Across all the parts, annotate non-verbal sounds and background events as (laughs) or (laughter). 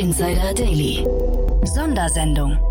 Insider Daily. Sondersendung.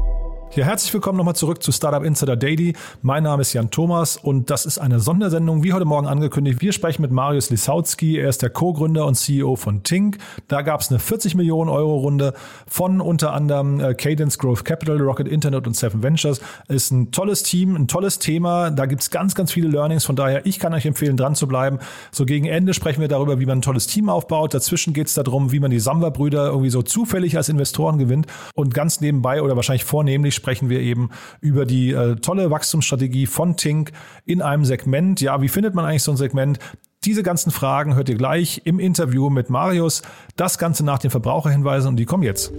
Ja, herzlich willkommen nochmal zurück zu Startup Insider Daily. Mein Name ist Jan Thomas und das ist eine Sondersendung, wie heute Morgen angekündigt. Wir sprechen mit Marius Lisautsky. Er ist der Co-Gründer und CEO von Tink. Da gab es eine 40 Millionen Euro Runde von unter anderem äh, Cadence Growth Capital, Rocket Internet und Seven Ventures. Ist ein tolles Team, ein tolles Thema. Da gibt's ganz, ganz viele Learnings. Von daher, ich kann euch empfehlen, dran zu bleiben. So gegen Ende sprechen wir darüber, wie man ein tolles Team aufbaut. Dazwischen geht's darum, wie man die Samba-Brüder irgendwie so zufällig als Investoren gewinnt. Und ganz nebenbei oder wahrscheinlich vornehmlich sprechen wir eben über die äh, tolle Wachstumsstrategie von Tink in einem Segment. Ja, wie findet man eigentlich so ein Segment? Diese ganzen Fragen hört ihr gleich im Interview mit Marius. Das Ganze nach den Verbraucherhinweisen und die kommen jetzt.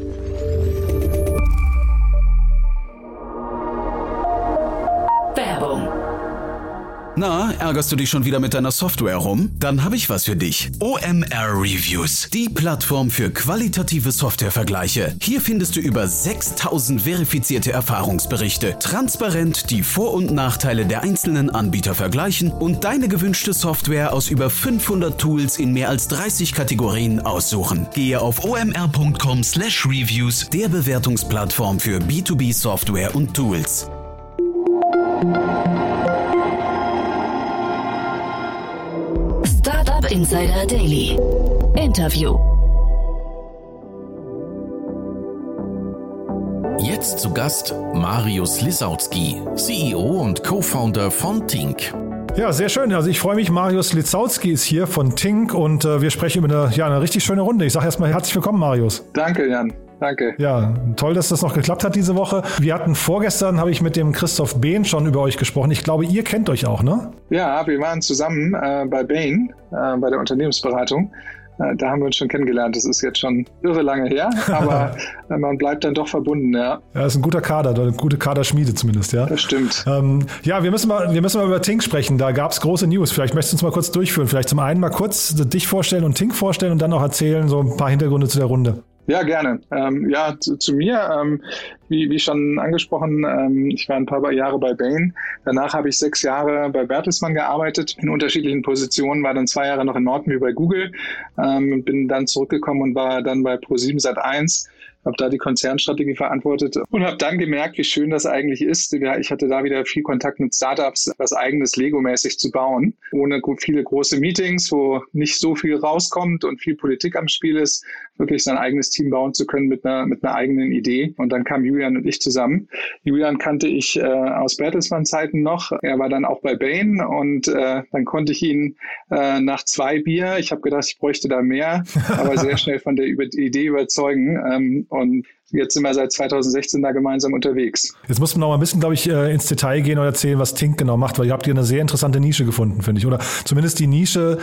Na, ärgerst du dich schon wieder mit deiner Software rum? Dann habe ich was für dich. OMR Reviews, die Plattform für qualitative Softwarevergleiche. Hier findest du über 6000 verifizierte Erfahrungsberichte, transparent die Vor- und Nachteile der einzelnen Anbieter vergleichen und deine gewünschte Software aus über 500 Tools in mehr als 30 Kategorien aussuchen. Gehe auf omr.com/reviews, der Bewertungsplattform für B2B Software und Tools. Startup Insider Daily. Interview. Jetzt zu Gast Marius Lisautsky, CEO und Co-Founder von Tink. Ja, sehr schön. Also ich freue mich, Marius Litzautsky ist hier von Tink und äh, wir sprechen über eine, ja, eine richtig schöne Runde. Ich sage erstmal herzlich willkommen, Marius. Danke, Jan. Danke. Ja, toll, dass das noch geklappt hat diese Woche. Wir hatten vorgestern, habe ich mit dem Christoph Behn schon über euch gesprochen. Ich glaube, ihr kennt euch auch, ne? Ja, wir waren zusammen äh, bei Bain, äh, bei der Unternehmensberatung. Äh, da haben wir uns schon kennengelernt. Das ist jetzt schon irre lange her, (laughs) aber äh, man bleibt dann doch verbunden, ja. Ja, ist ein guter Kader, eine gute Kaderschmiede zumindest, ja. Das stimmt. Ähm, ja, wir müssen, mal, wir müssen mal über Tink sprechen. Da gab es große News. Vielleicht möchtest du uns mal kurz durchführen. Vielleicht zum einen mal kurz dich vorstellen und Tink vorstellen und dann auch erzählen, so ein paar Hintergründe zu der Runde. Ja, gerne. Ähm, ja, zu, zu mir, ähm, wie, wie schon angesprochen, ähm, ich war ein paar Jahre bei Bain. Danach habe ich sechs Jahre bei Bertelsmann gearbeitet, in unterschiedlichen Positionen, war dann zwei Jahre noch in Norton wie bei Google, ähm, bin dann zurückgekommen und war dann bei Pro7 Sat1 habe da die Konzernstrategie verantwortet und habe dann gemerkt, wie schön das eigentlich ist. Ich hatte da wieder viel Kontakt mit Startups, was eigenes Lego-mäßig zu bauen, ohne viele große Meetings, wo nicht so viel rauskommt und viel Politik am Spiel ist, wirklich sein eigenes Team bauen zu können mit einer, mit einer eigenen Idee. Und dann kam Julian und ich zusammen. Julian kannte ich äh, aus Bertelsmann-Zeiten noch. Er war dann auch bei Bain und äh, dann konnte ich ihn äh, nach zwei Bier, ich habe gedacht, ich bräuchte da mehr, aber sehr (laughs) schnell von der Idee überzeugen. Ähm, und jetzt sind wir seit 2016 da gemeinsam unterwegs. Jetzt muss man noch mal ein bisschen, glaube ich, äh, ins Detail gehen und erzählen, was Tink genau macht, weil ihr habt hier eine sehr interessante Nische gefunden, finde ich. Oder zumindest die Nische,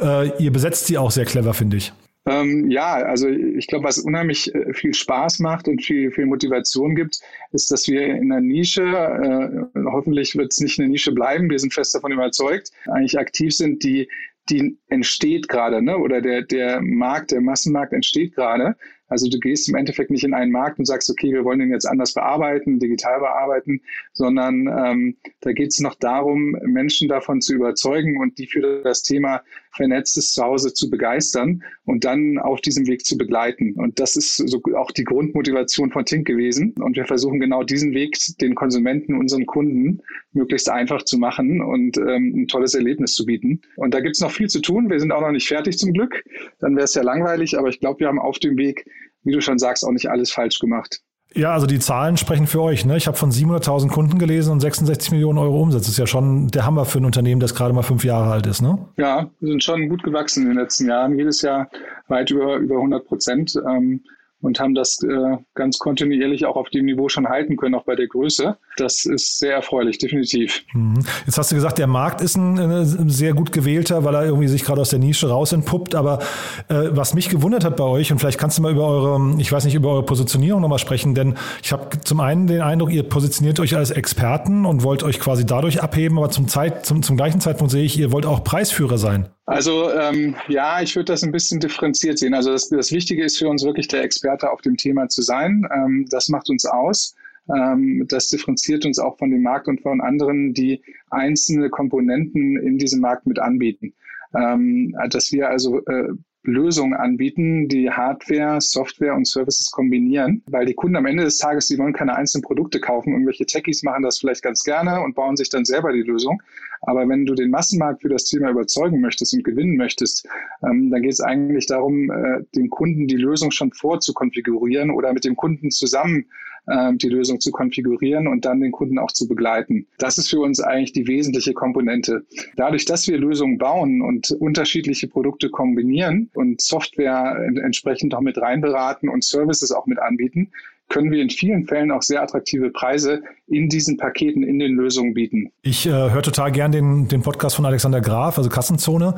äh, ihr besetzt sie auch sehr clever, finde ich. Ähm, ja, also ich glaube, was unheimlich äh, viel Spaß macht und viel, viel Motivation gibt, ist, dass wir in einer Nische, äh, hoffentlich wird es nicht eine Nische bleiben, wir sind fest davon überzeugt, eigentlich aktiv sind, die die entsteht gerade, ne? oder der, der Markt, der Massenmarkt entsteht gerade. Also du gehst im Endeffekt nicht in einen Markt und sagst, okay, wir wollen den jetzt anders bearbeiten, digital bearbeiten, sondern ähm, da geht es noch darum, Menschen davon zu überzeugen und die für das Thema vernetztes Zuhause zu begeistern und dann auf diesem Weg zu begleiten. Und das ist so auch die Grundmotivation von Tink gewesen. Und wir versuchen genau diesen Weg den Konsumenten, unseren Kunden möglichst einfach zu machen und ähm, ein tolles Erlebnis zu bieten. Und da gibt es noch viel zu tun. Wir sind auch noch nicht fertig zum Glück. Dann wäre es ja langweilig, aber ich glaube, wir haben auf dem Weg wie du schon sagst, auch nicht alles falsch gemacht. Ja, also die Zahlen sprechen für euch. Ne? Ich habe von 700.000 Kunden gelesen und 66 Millionen Euro Umsatz. Das ist ja schon der Hammer für ein Unternehmen, das gerade mal fünf Jahre alt ist. Ne? Ja, wir sind schon gut gewachsen in den letzten Jahren. Jedes Jahr weit über, über 100 Prozent. Ähm, und haben das äh, ganz kontinuierlich auch auf dem Niveau schon halten können, auch bei der Größe. Das ist sehr erfreulich, definitiv. Mhm. Jetzt hast du gesagt, der Markt ist ein, ein, sehr gut gewählter, weil er irgendwie sich gerade aus der Nische raus entpuppt. Aber äh, was mich gewundert hat bei euch, und vielleicht kannst du mal über eure, ich weiß nicht, über eure Positionierung nochmal sprechen, denn ich habe zum einen den Eindruck, ihr positioniert euch als Experten und wollt euch quasi dadurch abheben, aber zum, Zeit, zum, zum gleichen Zeitpunkt sehe ich, ihr wollt auch Preisführer sein. Also ähm, ja, ich würde das ein bisschen differenziert sehen. Also das, das Wichtige ist für uns wirklich der Experte auf dem Thema zu sein. Ähm, das macht uns aus. Ähm, das differenziert uns auch von dem Markt und von anderen, die einzelne Komponenten in diesem Markt mit anbieten. Ähm, dass wir also äh, Lösungen anbieten, die Hardware, Software und Services kombinieren, weil die Kunden am Ende des Tages, die wollen keine einzelnen Produkte kaufen. Irgendwelche Techies machen das vielleicht ganz gerne und bauen sich dann selber die Lösung. Aber wenn du den Massenmarkt für das Thema überzeugen möchtest und gewinnen möchtest, ähm, dann geht es eigentlich darum, äh, den Kunden die Lösung schon vorzukonfigurieren oder mit dem Kunden zusammen äh, die Lösung zu konfigurieren und dann den Kunden auch zu begleiten. Das ist für uns eigentlich die wesentliche Komponente. Dadurch, dass wir Lösungen bauen und unterschiedliche Produkte kombinieren und Software entsprechend auch mit reinberaten und Services auch mit anbieten, können wir in vielen Fällen auch sehr attraktive Preise in diesen Paketen, in den Lösungen bieten. Ich äh, höre total gern den, den Podcast von Alexander Graf, also Kassenzone.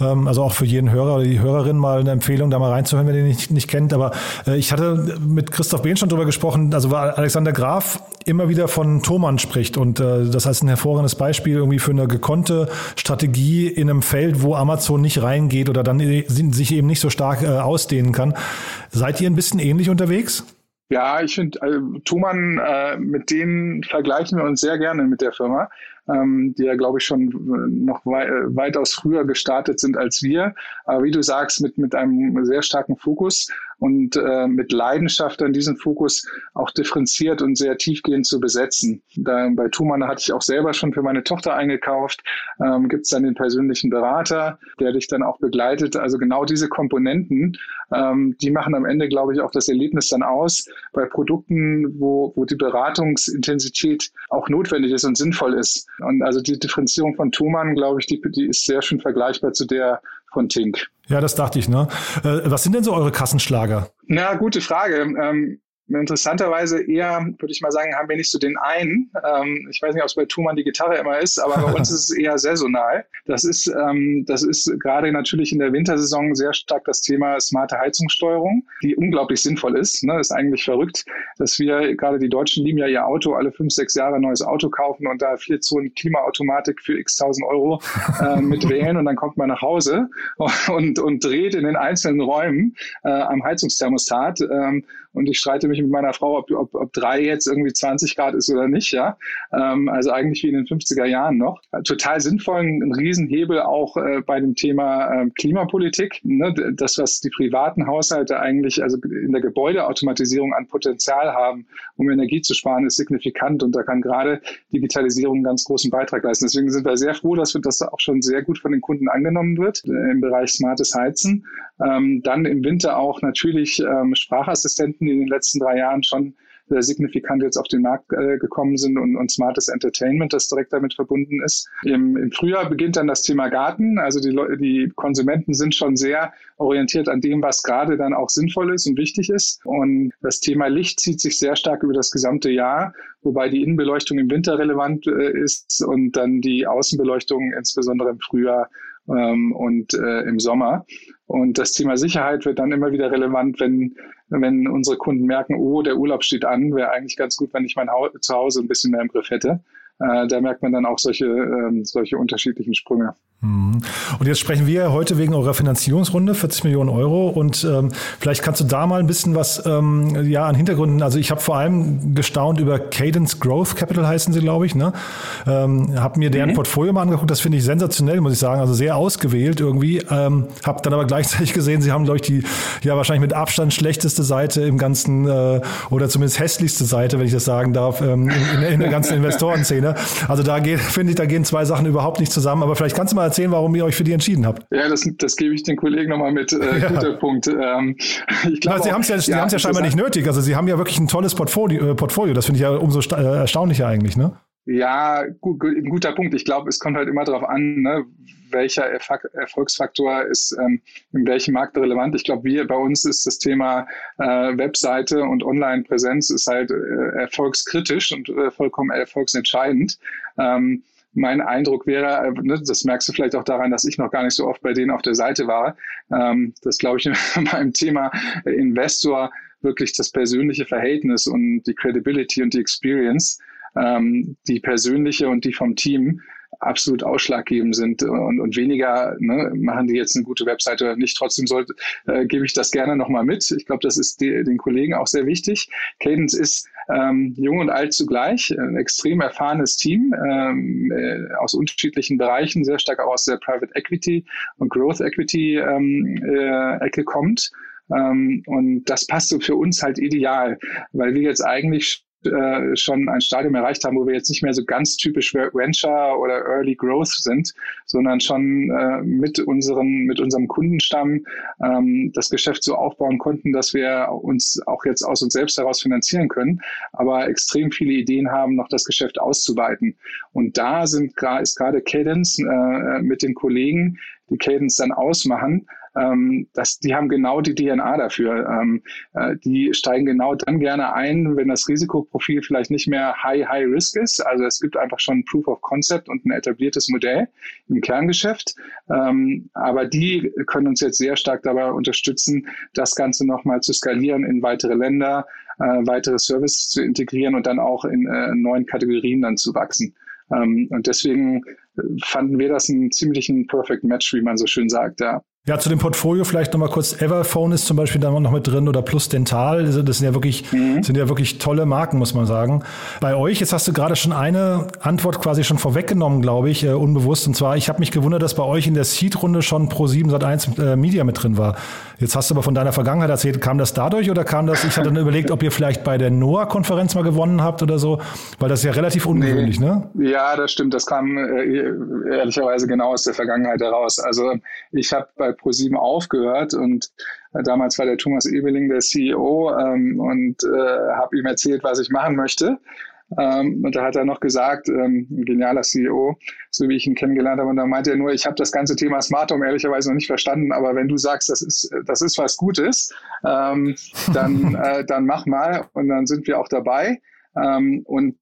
Ähm, also auch für jeden Hörer oder die Hörerin mal eine Empfehlung, da mal reinzuhören, wenn ihr den nicht, nicht kennt. Aber äh, ich hatte mit Christoph Behn schon drüber gesprochen, also weil Alexander Graf immer wieder von Thomann spricht. Und äh, das heißt ein hervorragendes Beispiel irgendwie für eine gekonnte Strategie in einem Feld, wo Amazon nicht reingeht oder dann sich eben nicht so stark äh, ausdehnen kann. Seid ihr ein bisschen ähnlich unterwegs? Ja, ich finde, also, Thumann, äh, mit denen vergleichen wir uns sehr gerne mit der Firma ähm, die ja, glaube ich, schon noch wei äh, weitaus früher gestartet sind als wir. Aber wie du sagst, mit, mit einem sehr starken Fokus und äh, mit Leidenschaft an diesen Fokus auch differenziert und sehr tiefgehend zu besetzen. Da, bei Thumann hatte ich auch selber schon für meine Tochter eingekauft. Ähm, Gibt es dann den persönlichen Berater, der dich dann auch begleitet. Also genau diese Komponenten, ähm, die machen am Ende, glaube ich, auch das Erlebnis dann aus bei Produkten, wo, wo die Beratungsintensität auch notwendig ist und sinnvoll ist. Und also die Differenzierung von Thumann, glaube ich, die, die ist sehr schön vergleichbar zu der von Tink. Ja, das dachte ich, ne? Äh, was sind denn so eure Kassenschlager? Na, gute Frage. Ähm, Interessanterweise eher, würde ich mal sagen, haben wir nicht so den einen. Ähm, ich weiß nicht, ob es bei Thumann die Gitarre immer ist, aber bei uns (laughs) ist es eher saisonal. Das ist, ähm, das ist gerade natürlich in der Wintersaison sehr stark das Thema smarte Heizungssteuerung, die unglaublich sinnvoll ist. Ne? Ist eigentlich verrückt, dass wir gerade die Deutschen lieben ja ihr Auto alle fünf, sechs Jahre ein neues Auto kaufen und da vier Zonen Klimaautomatik für x tausend Euro äh, mit (laughs) wählen und dann kommt man nach Hause und, und dreht in den einzelnen Räumen äh, am Heizungsthermostat. Ähm, und ich streite mich mit meiner Frau, ob, ob, ob drei jetzt irgendwie 20 Grad ist oder nicht, ja. Ähm, also eigentlich wie in den 50er Jahren noch. Total sinnvoll, ein Riesenhebel auch äh, bei dem Thema äh, Klimapolitik. Ne? Das, was die privaten Haushalte eigentlich, also in der Gebäudeautomatisierung an Potenzial haben, um Energie zu sparen, ist signifikant und da kann gerade Digitalisierung einen ganz großen Beitrag leisten. Deswegen sind wir sehr froh, dass das auch schon sehr gut von den Kunden angenommen wird äh, im Bereich smartes Heizen. Ähm, dann im Winter auch natürlich ähm, Sprachassistenten, die in den letzten drei Jahren schon sehr signifikant jetzt auf den Markt äh, gekommen sind und, und smartes Entertainment, das direkt damit verbunden ist. Im, Im Frühjahr beginnt dann das Thema Garten. Also die, die Konsumenten sind schon sehr orientiert an dem, was gerade dann auch sinnvoll ist und wichtig ist. Und das Thema Licht zieht sich sehr stark über das gesamte Jahr, wobei die Innenbeleuchtung im Winter relevant äh, ist und dann die Außenbeleuchtung insbesondere im Frühjahr ähm, und äh, im Sommer. Und das Thema Sicherheit wird dann immer wieder relevant, wenn, wenn unsere Kunden merken, oh, der Urlaub steht an, wäre eigentlich ganz gut, wenn ich mein Zuhause ein bisschen mehr im Griff hätte. Äh, da merkt man dann auch solche, ähm, solche unterschiedlichen Sprünge. Mhm. Und jetzt sprechen wir heute wegen eurer Finanzierungsrunde, 40 Millionen Euro. Und ähm, vielleicht kannst du da mal ein bisschen was ähm, ja, an Hintergründen. Also ich habe vor allem gestaunt über Cadence Growth Capital heißen sie, glaube ich. Ne? Ähm, habe mir deren mhm. Portfolio mal angeguckt. Das finde ich sensationell, muss ich sagen. Also sehr ausgewählt irgendwie. Ähm, habe dann aber gleichzeitig gesehen, sie haben, glaube ich, die ja wahrscheinlich mit Abstand schlechteste Seite im ganzen äh, oder zumindest hässlichste Seite, wenn ich das sagen darf, ähm, in, in, in der ganzen (laughs) Investorenszene. Also da geht, finde ich, da gehen zwei Sachen überhaupt nicht zusammen. Aber vielleicht kannst du mal erzählen, warum ihr euch für die entschieden habt. Ja, das, das gebe ich den Kollegen nochmal mit. Äh, ja. Guter Punkt. Ähm, ich glaub, Sie haben es ja, ja, ja scheinbar nicht nötig. Also Sie haben ja wirklich ein tolles Portfolio. Äh, Portfolio. Das finde ich ja umso äh, erstaunlicher eigentlich, ne? Ja, gut, ein guter Punkt. Ich glaube, es kommt halt immer darauf an, ne, welcher Erfolgsfaktor ist ähm, in welchem Markt relevant. Ich glaube, wir bei uns ist das Thema äh, Webseite und Online-Präsenz ist halt äh, erfolgskritisch und äh, vollkommen erfolgsentscheidend. Ähm, mein Eindruck wäre, äh, ne, das merkst du vielleicht auch daran, dass ich noch gar nicht so oft bei denen auf der Seite war, ähm, das glaube ich (laughs) beim Thema Investor wirklich das persönliche Verhältnis und die Credibility und die Experience, ähm, die persönliche und die vom Team absolut ausschlaggebend sind und, und weniger ne, machen die jetzt eine gute Webseite oder nicht. Trotzdem sollte, äh, gebe ich das gerne nochmal mit. Ich glaube, das ist die, den Kollegen auch sehr wichtig. Cadence ist ähm, jung und alt zugleich, ein extrem erfahrenes Team ähm, äh, aus unterschiedlichen Bereichen, sehr stark auch aus der Private Equity und Growth Equity ähm, äh, Ecke kommt. Ähm, und das passt so für uns halt ideal, weil wir jetzt eigentlich äh, schon ein Stadium erreicht haben, wo wir jetzt nicht mehr so ganz typisch Venture oder Early Growth sind, sondern schon äh, mit unseren, mit unserem Kundenstamm ähm, das Geschäft so aufbauen konnten, dass wir uns auch jetzt aus uns selbst heraus finanzieren können, aber extrem viele Ideen haben, noch das Geschäft auszuweiten. Und da sind ist gerade Cadence äh, mit den Kollegen, die Cadence dann ausmachen, ähm, das, die haben genau die DNA dafür. Ähm, äh, die steigen genau dann gerne ein, wenn das Risikoprofil vielleicht nicht mehr high, high risk ist. Also es gibt einfach schon Proof of Concept und ein etabliertes Modell im Kerngeschäft. Ähm, aber die können uns jetzt sehr stark dabei unterstützen, das Ganze nochmal zu skalieren in weitere Länder, äh, weitere Services zu integrieren und dann auch in äh, neuen Kategorien dann zu wachsen. Ähm, und deswegen fanden wir das einen ziemlichen Perfect Match, wie man so schön sagt, ja. Ja, zu dem Portfolio vielleicht nochmal kurz. Everphone ist zum Beispiel da noch mit drin oder Plus Dental. Das sind ja wirklich, mhm. sind ja wirklich tolle Marken, muss man sagen. Bei euch, jetzt hast du gerade schon eine Antwort quasi schon vorweggenommen, glaube ich, äh, unbewusst. Und zwar, ich habe mich gewundert, dass bei euch in der Seed-Runde schon Pro7 Sat1 äh, Media mit drin war. Jetzt hast du aber von deiner Vergangenheit erzählt. Kam das dadurch oder kam das, ich hatte dann überlegt, ob ihr vielleicht bei der NOAA-Konferenz mal gewonnen habt oder so, weil das ist ja relativ ungewöhnlich, nee. ne? Ja, das stimmt. Das kam äh, ehrlicherweise genau aus der Vergangenheit heraus. Also ich habe bei ProSieben aufgehört und äh, damals war der Thomas Ebeling der CEO ähm, und äh, habe ihm erzählt, was ich machen möchte. Ähm, und da hat er noch gesagt, ähm, ein genialer CEO, so wie ich ihn kennengelernt habe, und da meinte er nur, ich habe das ganze Thema Smart Home ehrlicherweise noch nicht verstanden, aber wenn du sagst, das ist, das ist was Gutes, ähm, dann, (laughs) äh, dann mach mal und dann sind wir auch dabei. Ähm, und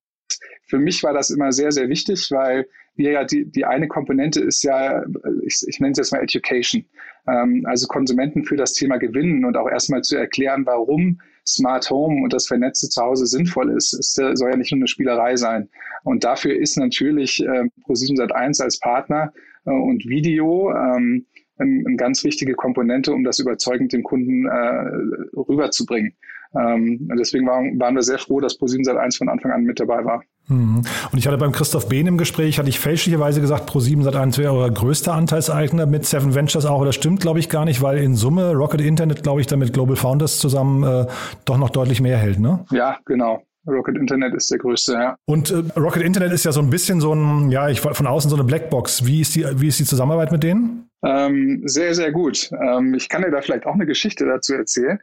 für mich war das immer sehr, sehr wichtig, weil wir ja die, die eine Komponente ist ja, ich, ich nenne es jetzt mal Education, ähm, also Konsumenten für das Thema gewinnen und auch erstmal zu erklären, warum Smart Home und das vernetzte Zuhause sinnvoll ist. Es soll ja nicht nur eine Spielerei sein. Und dafür ist natürlich äh, Pro7 Sat1 als Partner äh, und Video ähm, eine ein ganz wichtige Komponente, um das überzeugend dem Kunden äh, rüberzubringen. Ähm, deswegen waren, waren wir sehr froh, dass Pro7 Sat1 von Anfang an mit dabei war. Mhm. Und ich hatte beim Christoph Behn im Gespräch, hatte ich fälschlicherweise gesagt, Pro7 Sat1 wäre euer größter Anteilseigner mit Seven Ventures auch. Das stimmt, glaube ich, gar nicht, weil in Summe Rocket Internet, glaube ich, damit Global Founders zusammen äh, doch noch deutlich mehr hält, ne? Ja, genau. Rocket Internet ist der größte, ja. Und äh, Rocket Internet ist ja so ein bisschen so ein, ja, ich von außen so eine Blackbox. Wie ist die, wie ist die Zusammenarbeit mit denen? Ähm, sehr, sehr gut. Ähm, ich kann dir da vielleicht auch eine Geschichte dazu erzählen.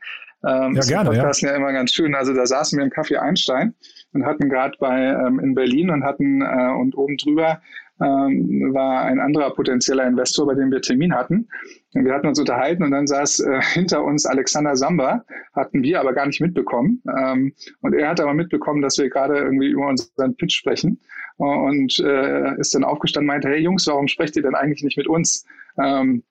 Ähm, ja, gerne. Das ja. ja immer ganz schön. Also da saßen wir im Café Einstein und hatten gerade bei ähm, in Berlin und hatten äh, und oben drüber ähm, war ein anderer potenzieller Investor, bei dem wir Termin hatten. Und wir hatten uns unterhalten und dann saß äh, hinter uns Alexander Samba, hatten wir aber gar nicht mitbekommen. Ähm, und er hat aber mitbekommen, dass wir gerade irgendwie über unseren Pitch sprechen und äh, ist dann aufgestanden und meinte, hey Jungs, warum sprecht ihr denn eigentlich nicht mit uns? Ähm,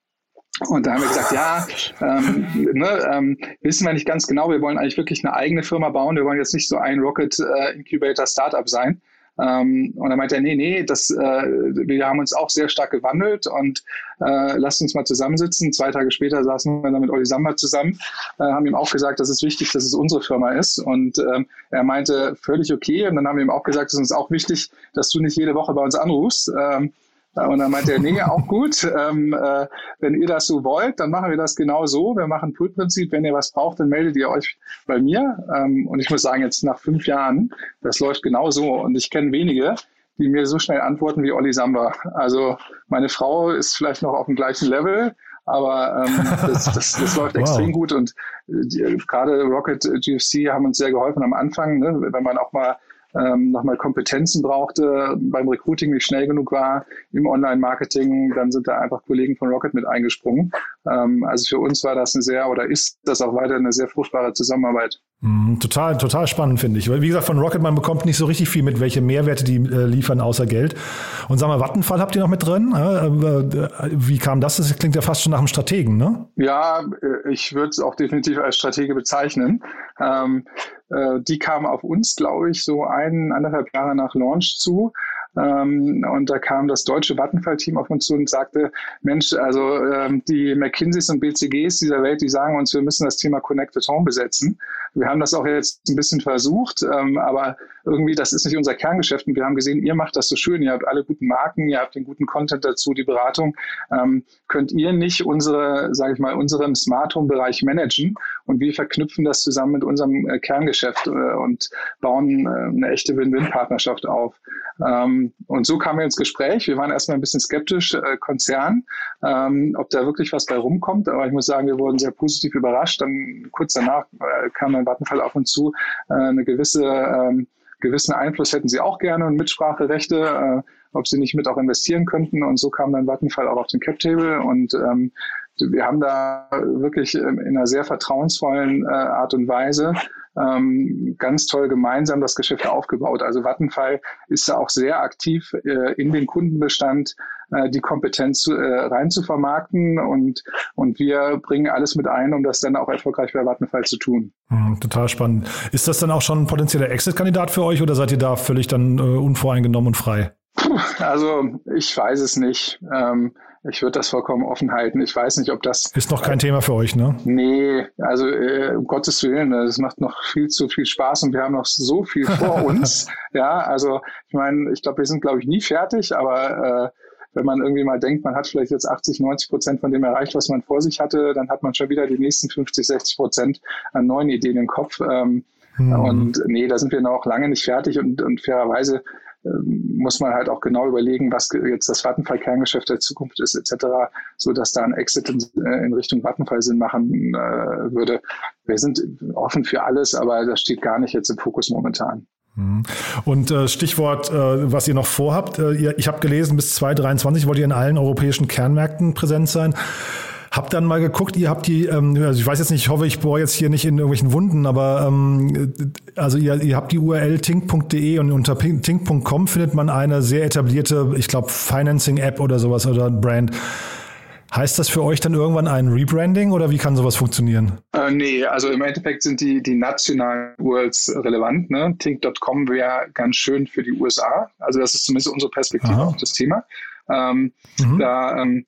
und da haben wir gesagt, ja, ähm, ne, ähm, wissen wir nicht ganz genau, wir wollen eigentlich wirklich eine eigene Firma bauen, wir wollen jetzt nicht so ein Rocket äh, Incubator Startup sein. Ähm, und dann meinte er, nee, nee, das, äh, wir haben uns auch sehr stark gewandelt und äh, lasst uns mal zusammensitzen. Zwei Tage später saßen wir dann mit Olli Samba zusammen, äh, haben ihm auch gesagt, dass es wichtig, dass es unsere Firma ist. Und ähm, er meinte, völlig okay. Und dann haben wir ihm auch gesagt, es ist uns auch wichtig, dass du nicht jede Woche bei uns anrufst. Ähm, und dann meinte er, nee, auch gut. Ähm, äh, wenn ihr das so wollt, dann machen wir das genau so. Wir machen Pool-Prinzip. Wenn ihr was braucht, dann meldet ihr euch bei mir. Ähm, und ich muss sagen, jetzt nach fünf Jahren, das läuft genau so. Und ich kenne wenige, die mir so schnell antworten wie Olli Samba. Also meine Frau ist vielleicht noch auf dem gleichen Level, aber ähm, das, das, das läuft (laughs) wow. extrem gut und die, gerade Rocket GFC haben uns sehr geholfen am Anfang, ne, wenn man auch mal ähm, nochmal Kompetenzen brauchte, beim Recruiting nicht schnell genug war, im Online-Marketing, dann sind da einfach Kollegen von Rocket mit eingesprungen. Ähm, also für uns war das eine sehr oder ist das auch weiter eine sehr fruchtbare Zusammenarbeit. Mm, total, total spannend, finde ich. Weil, wie gesagt, von Rocket, man bekommt nicht so richtig viel mit, welche Mehrwerte die äh, liefern, außer Geld. Und sag mal, Vattenfall habt ihr noch mit drin? Äh, wie kam das? Das klingt ja fast schon nach einem Strategen, ne? Ja, äh, ich würde es auch definitiv als Stratege bezeichnen. Ähm, äh, die kam auf uns, glaube ich, so ein, anderthalb Jahre nach Launch zu. Ähm, und da kam das deutsche Vattenfall-Team auf uns zu und sagte, Mensch, also ähm, die McKinseys und BCGs dieser Welt, die sagen uns, wir müssen das Thema Connected Home besetzen. Wir haben das auch jetzt ein bisschen versucht, ähm, aber irgendwie, das ist nicht unser Kerngeschäft. Und wir haben gesehen, ihr macht das so schön, ihr habt alle guten Marken, ihr habt den guten Content dazu, die Beratung. Ähm, könnt ihr nicht unsere, sage ich mal, unseren Smart Home Bereich managen? Und wir verknüpfen das zusammen mit unserem äh, Kerngeschäft äh, und bauen äh, eine echte Win-Win-Partnerschaft auf. Ähm, und so kamen wir ins Gespräch. Wir waren erstmal ein bisschen skeptisch, äh, Konzern, ähm, ob da wirklich was bei rumkommt. Aber ich muss sagen, wir wurden sehr positiv überrascht. Dann kurz danach äh, kam dann Vattenfall auf uns zu, äh, eine gewisse ähm, gewissen Einfluss hätten sie auch gerne und Mitspracherechte, äh, ob sie nicht mit auch investieren könnten. Und so kam dann Vattenfall auch auf den Cap Table und ähm, wir haben da wirklich ähm, in einer sehr vertrauensvollen äh, Art und Weise ähm, ganz toll gemeinsam das Geschäft aufgebaut. Also Vattenfall ist da auch sehr aktiv äh, in den Kundenbestand äh, die Kompetenz rein zu vermarkten und, und wir bringen alles mit ein, um das dann auch erfolgreich bei Vattenfall zu tun. Mhm, total spannend. Ist das dann auch schon ein potenzieller Exit-Kandidat für euch oder seid ihr da völlig dann unvoreingenommen und frei? Also ich weiß es nicht. Ähm, ich würde das vollkommen offen halten. Ich weiß nicht, ob das. Ist noch kein äh, Thema für euch, ne? Nee, also äh, um Gottes Willen, es macht noch viel zu viel Spaß und wir haben noch so viel vor (laughs) uns. ja, also ich meine, ich glaube, wir sind, glaube ich, nie fertig, aber äh, wenn man irgendwie mal denkt, man hat vielleicht jetzt 80, 90 Prozent von dem erreicht, was man vor sich hatte, dann hat man schon wieder die nächsten 50, 60 Prozent an neuen Ideen im Kopf. Ähm, hm. Und nee, da sind wir noch lange nicht fertig und, und fairerweise muss man halt auch genau überlegen, was jetzt das Vattenfall-Kerngeschäft der Zukunft ist, etc., so dass da ein Exit in, äh, in Richtung Vattenfall Sinn machen äh, würde. Wir sind offen für alles, aber das steht gar nicht jetzt im Fokus momentan. Mhm. Und äh, Stichwort, äh, was ihr noch vorhabt. Äh, ihr, ich habe gelesen, bis 2023 wollt ihr in allen europäischen Kernmärkten präsent sein. Hab dann mal geguckt, ihr habt die, ähm, also ich weiß jetzt nicht, ich hoffe, ich bohre jetzt hier nicht in irgendwelchen Wunden, aber ähm, also ihr, ihr habt die URL tink.de und unter tink.com findet man eine sehr etablierte, ich glaube, Financing-App oder sowas oder Brand. Heißt das für euch dann irgendwann ein Rebranding oder wie kann sowas funktionieren? Äh, nee, also im Endeffekt sind die, die nationalen URLs relevant. Ne? Tink.com wäre ganz schön für die USA. Also das ist zumindest unsere Perspektive Aha. auf das Thema. Ähm, mhm. Da ähm,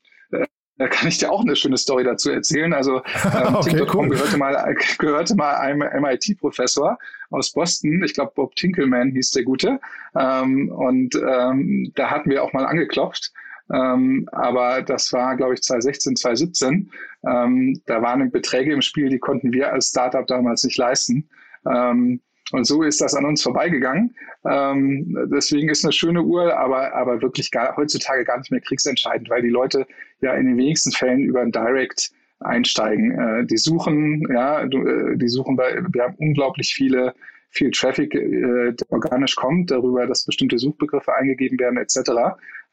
da kann ich dir auch eine schöne Story dazu erzählen. Also (laughs) ähm, okay, cool. gehörte mal, gehörte mal einem MIT-Professor aus Boston. Ich glaube, Bob Tinkelman hieß der Gute. Ähm, und ähm, da hatten wir auch mal angeklopft. Ähm, aber das war, glaube ich, 2016, 2017. Ähm, da waren Beträge im Spiel, die konnten wir als Startup damals nicht leisten. Ähm, und so ist das an uns vorbeigegangen. Ähm, deswegen ist eine schöne Uhr, aber, aber wirklich gar, heutzutage gar nicht mehr kriegsentscheidend, weil die Leute ja in den wenigsten Fällen über ein Direct einsteigen. Äh, die suchen, ja, äh, die suchen bei, wir haben unglaublich viele viel Traffic, äh, der organisch kommt, darüber, dass bestimmte Suchbegriffe eingegeben werden, etc.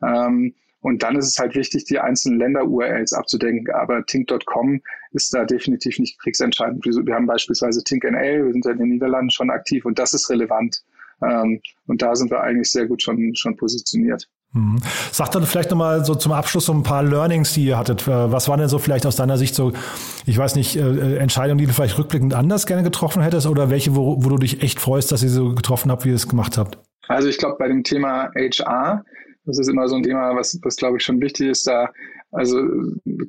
Ähm, und dann ist es halt wichtig, die einzelnen Länder-URLs abzudenken. Aber Tink.com ist da definitiv nicht kriegsentscheidend. Wir haben beispielsweise Tink.nl, wir sind ja in den Niederlanden schon aktiv und das ist relevant. Ähm, und da sind wir eigentlich sehr gut schon, schon positioniert. Mhm. Sagt dann vielleicht nochmal so zum Abschluss so ein paar Learnings, die ihr hattet. Äh, was waren denn so vielleicht aus deiner Sicht so, ich weiß nicht, äh, Entscheidungen, die du vielleicht rückblickend anders gerne getroffen hättest oder welche, wo, wo du dich echt freust, dass ihr so getroffen habt, wie ihr es gemacht habt? Also ich glaube, bei dem Thema HR das ist immer so ein Thema, was, was glaube ich schon wichtig ist, da also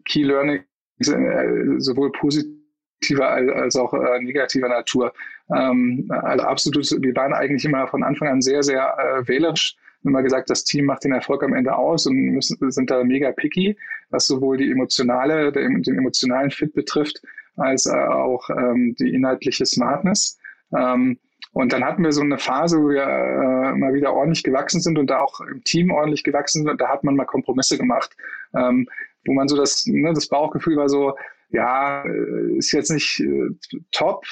Key Learning äh, sowohl positiver als auch äh, negativer Natur. Ähm, also absolut, wir waren eigentlich immer von Anfang an sehr, sehr äh, wählerisch. Immer gesagt, das Team macht den Erfolg am Ende aus und müssen, sind da mega picky, was sowohl die emotionale, den, den emotionalen Fit betrifft, als äh, auch ähm, die inhaltliche Smartness. Ähm, und dann hatten wir so eine Phase, wo wir äh, mal wieder ordentlich gewachsen sind und da auch im Team ordentlich gewachsen sind. Und da hat man mal Kompromisse gemacht, ähm, wo man so das, ne, das Bauchgefühl war so, ja, äh, ist jetzt nicht äh, top,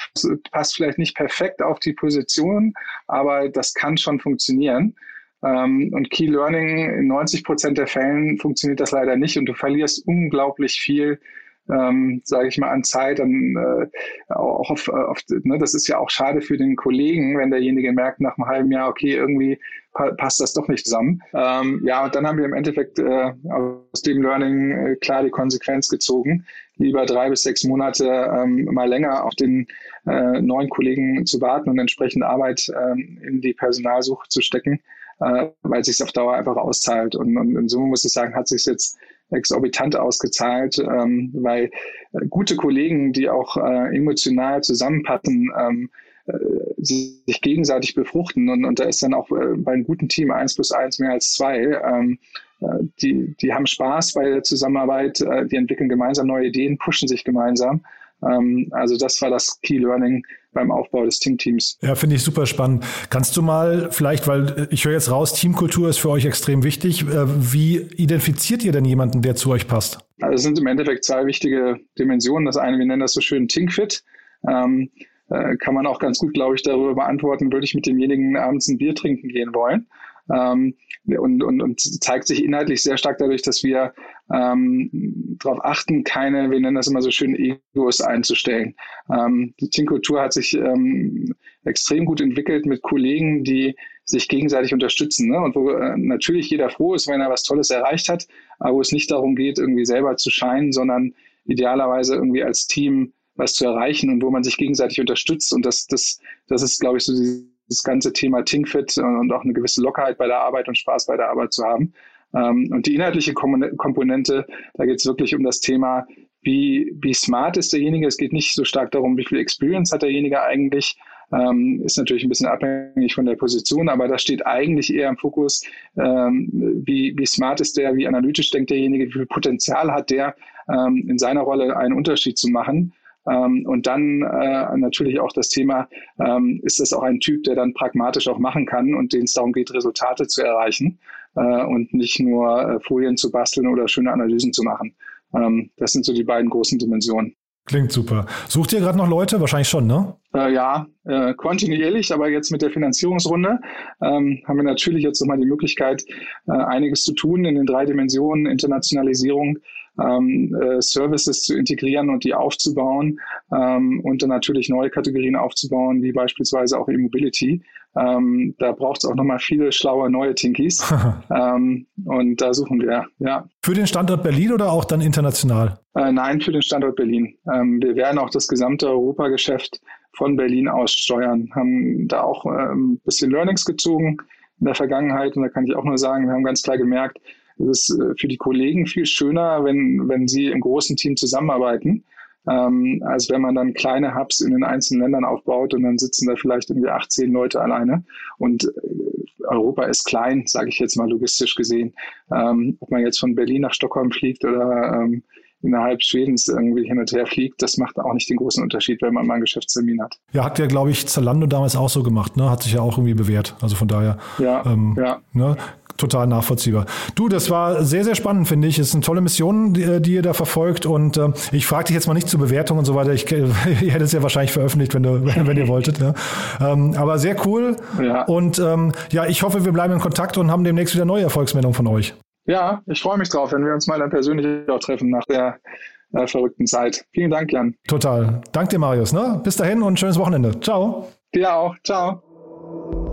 passt vielleicht nicht perfekt auf die Position, aber das kann schon funktionieren. Ähm, und Key Learning, in 90 Prozent der Fällen funktioniert das leider nicht und du verlierst unglaublich viel ähm, sage ich mal, an Zeit, dann äh, auch auf, auf ne, das ist ja auch schade für den Kollegen, wenn derjenige merkt nach einem halben Jahr, okay, irgendwie pa passt das doch nicht zusammen. Ähm, ja, und dann haben wir im Endeffekt äh, aus dem Learning äh, klar die Konsequenz gezogen, lieber drei bis sechs Monate ähm, mal länger auf den äh, neuen Kollegen zu warten und entsprechend Arbeit ähm, in die Personalsuche zu stecken, äh, weil es sich auf Dauer einfach auszahlt. Und, und in Summe muss ich sagen, hat sich jetzt exorbitant ausgezahlt, ähm, weil äh, gute Kollegen, die auch äh, emotional zusammenpassen, ähm, äh, sich gegenseitig befruchten und, und da ist dann auch äh, bei einem guten Team eins plus eins mehr als zwei. Ähm, äh, die, die haben Spaß bei der Zusammenarbeit, äh, die entwickeln gemeinsam neue Ideen, pushen sich gemeinsam. Ähm, also das war das Key Learning beim Aufbau des Teamteams. Ja, finde ich super spannend. Kannst du mal vielleicht, weil ich höre jetzt raus, Teamkultur ist für euch extrem wichtig. Äh, wie identifiziert ihr denn jemanden, der zu euch passt? Also es sind im Endeffekt zwei wichtige Dimensionen. Das eine, wir nennen das so schön Tinkfit. Ähm, äh, kann man auch ganz gut, glaube ich, darüber beantworten, würde ich mit demjenigen abends ein Bier trinken gehen wollen. Ähm, und, und, und zeigt sich inhaltlich sehr stark dadurch, dass wir ähm, darauf achten, keine, wir nennen das immer so schön, Egos einzustellen. Ähm, die Teamkultur hat sich ähm, extrem gut entwickelt mit Kollegen, die sich gegenseitig unterstützen ne? und wo äh, natürlich jeder froh ist, wenn er was Tolles erreicht hat, aber wo es nicht darum geht, irgendwie selber zu scheinen, sondern idealerweise irgendwie als Team was zu erreichen und wo man sich gegenseitig unterstützt. Und das, das, das ist, glaube ich, so dieses ganze Thema Thinkfit und auch eine gewisse Lockerheit bei der Arbeit und Spaß bei der Arbeit zu haben. Ähm, und die inhaltliche Komponente, da geht es wirklich um das Thema, wie, wie smart ist derjenige. Es geht nicht so stark darum, wie viel Experience hat derjenige eigentlich. Ähm, ist natürlich ein bisschen abhängig von der Position, aber da steht eigentlich eher im Fokus, ähm, wie, wie smart ist der, wie analytisch denkt derjenige, wie viel Potenzial hat der, in seiner Rolle einen Unterschied zu machen. Ähm, und dann äh, natürlich auch das Thema, ähm, ist das auch ein Typ, der dann pragmatisch auch machen kann und den es darum geht, Resultate zu erreichen äh, und nicht nur äh, Folien zu basteln oder schöne Analysen zu machen. Ähm, das sind so die beiden großen Dimensionen. Klingt super. Sucht ihr gerade noch Leute? Wahrscheinlich schon, ne? Äh, ja, äh, kontinuierlich, aber jetzt mit der Finanzierungsrunde ähm, haben wir natürlich jetzt nochmal die Möglichkeit, äh, einiges zu tun in den drei Dimensionen Internationalisierung, ähm, äh, Services zu integrieren und die aufzubauen ähm, und dann natürlich neue Kategorien aufzubauen, wie beispielsweise auch E-Mobility. Ähm, da braucht es auch nochmal viele schlaue neue Tinkies. (laughs) ähm, und da suchen wir, ja. Für den Standort Berlin oder auch dann international? Äh, nein, für den Standort Berlin. Ähm, wir werden auch das gesamte Europageschäft von Berlin aus steuern, haben da auch ein ähm, bisschen Learnings gezogen in der Vergangenheit. Und da kann ich auch nur sagen, wir haben ganz klar gemerkt, es ist äh, für die Kollegen viel schöner, wenn, wenn sie im großen Team zusammenarbeiten, ähm, als wenn man dann kleine Hubs in den einzelnen Ländern aufbaut und dann sitzen da vielleicht irgendwie 18 Leute alleine. Und äh, Europa ist klein, sage ich jetzt mal logistisch gesehen. Ähm, ob man jetzt von Berlin nach Stockholm fliegt oder ähm, innerhalb Schwedens irgendwie hin und her fliegt, das macht auch nicht den großen Unterschied, wenn man mal einen Geschäftstermin hat. Ja, hat ja, glaube ich, Zalando damals auch so gemacht, ne? Hat sich ja auch irgendwie bewährt. Also von daher. Ja, ähm, ja. Ne? total nachvollziehbar. Du, das war sehr, sehr spannend, finde ich. Es ist eine tolle Mission, die, die ihr da verfolgt. Und äh, ich frage dich jetzt mal nicht zur Bewertung und so weiter. Ich, (laughs) ihr hättet es ja wahrscheinlich veröffentlicht, wenn, du, wenn, (laughs) wenn ihr wolltet. Ne? Ähm, aber sehr cool. Ja. Und ähm, ja, ich hoffe, wir bleiben in Kontakt und haben demnächst wieder neue Erfolgsmeldungen von euch. Ja, ich freue mich drauf, wenn wir uns mal dann persönlich auch treffen nach der äh, verrückten Zeit. Vielen Dank, Jan. Total. Dank dir, Marius. Ne? Bis dahin und schönes Wochenende. Ciao. Dir auch. Ciao.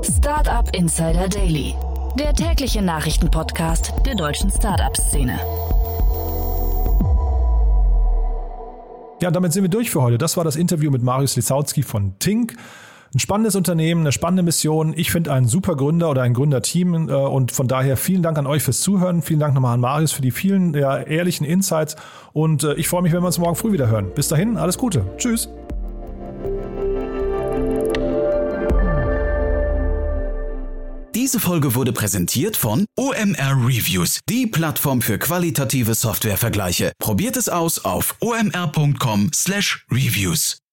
Startup Insider Daily der tägliche Nachrichtenpodcast der deutschen Startup-Szene. Ja, damit sind wir durch für heute. Das war das Interview mit Marius Lisautsky von Tink. Ein spannendes Unternehmen, eine spannende Mission. Ich finde einen super Gründer oder ein Gründerteam äh, und von daher vielen Dank an euch fürs Zuhören. Vielen Dank nochmal an Marius für die vielen ja, ehrlichen Insights und äh, ich freue mich, wenn wir uns morgen früh wieder hören. Bis dahin, alles Gute. Tschüss. Diese Folge wurde präsentiert von OMR Reviews, die Plattform für qualitative Softwarevergleiche. Probiert es aus auf omr.com/reviews.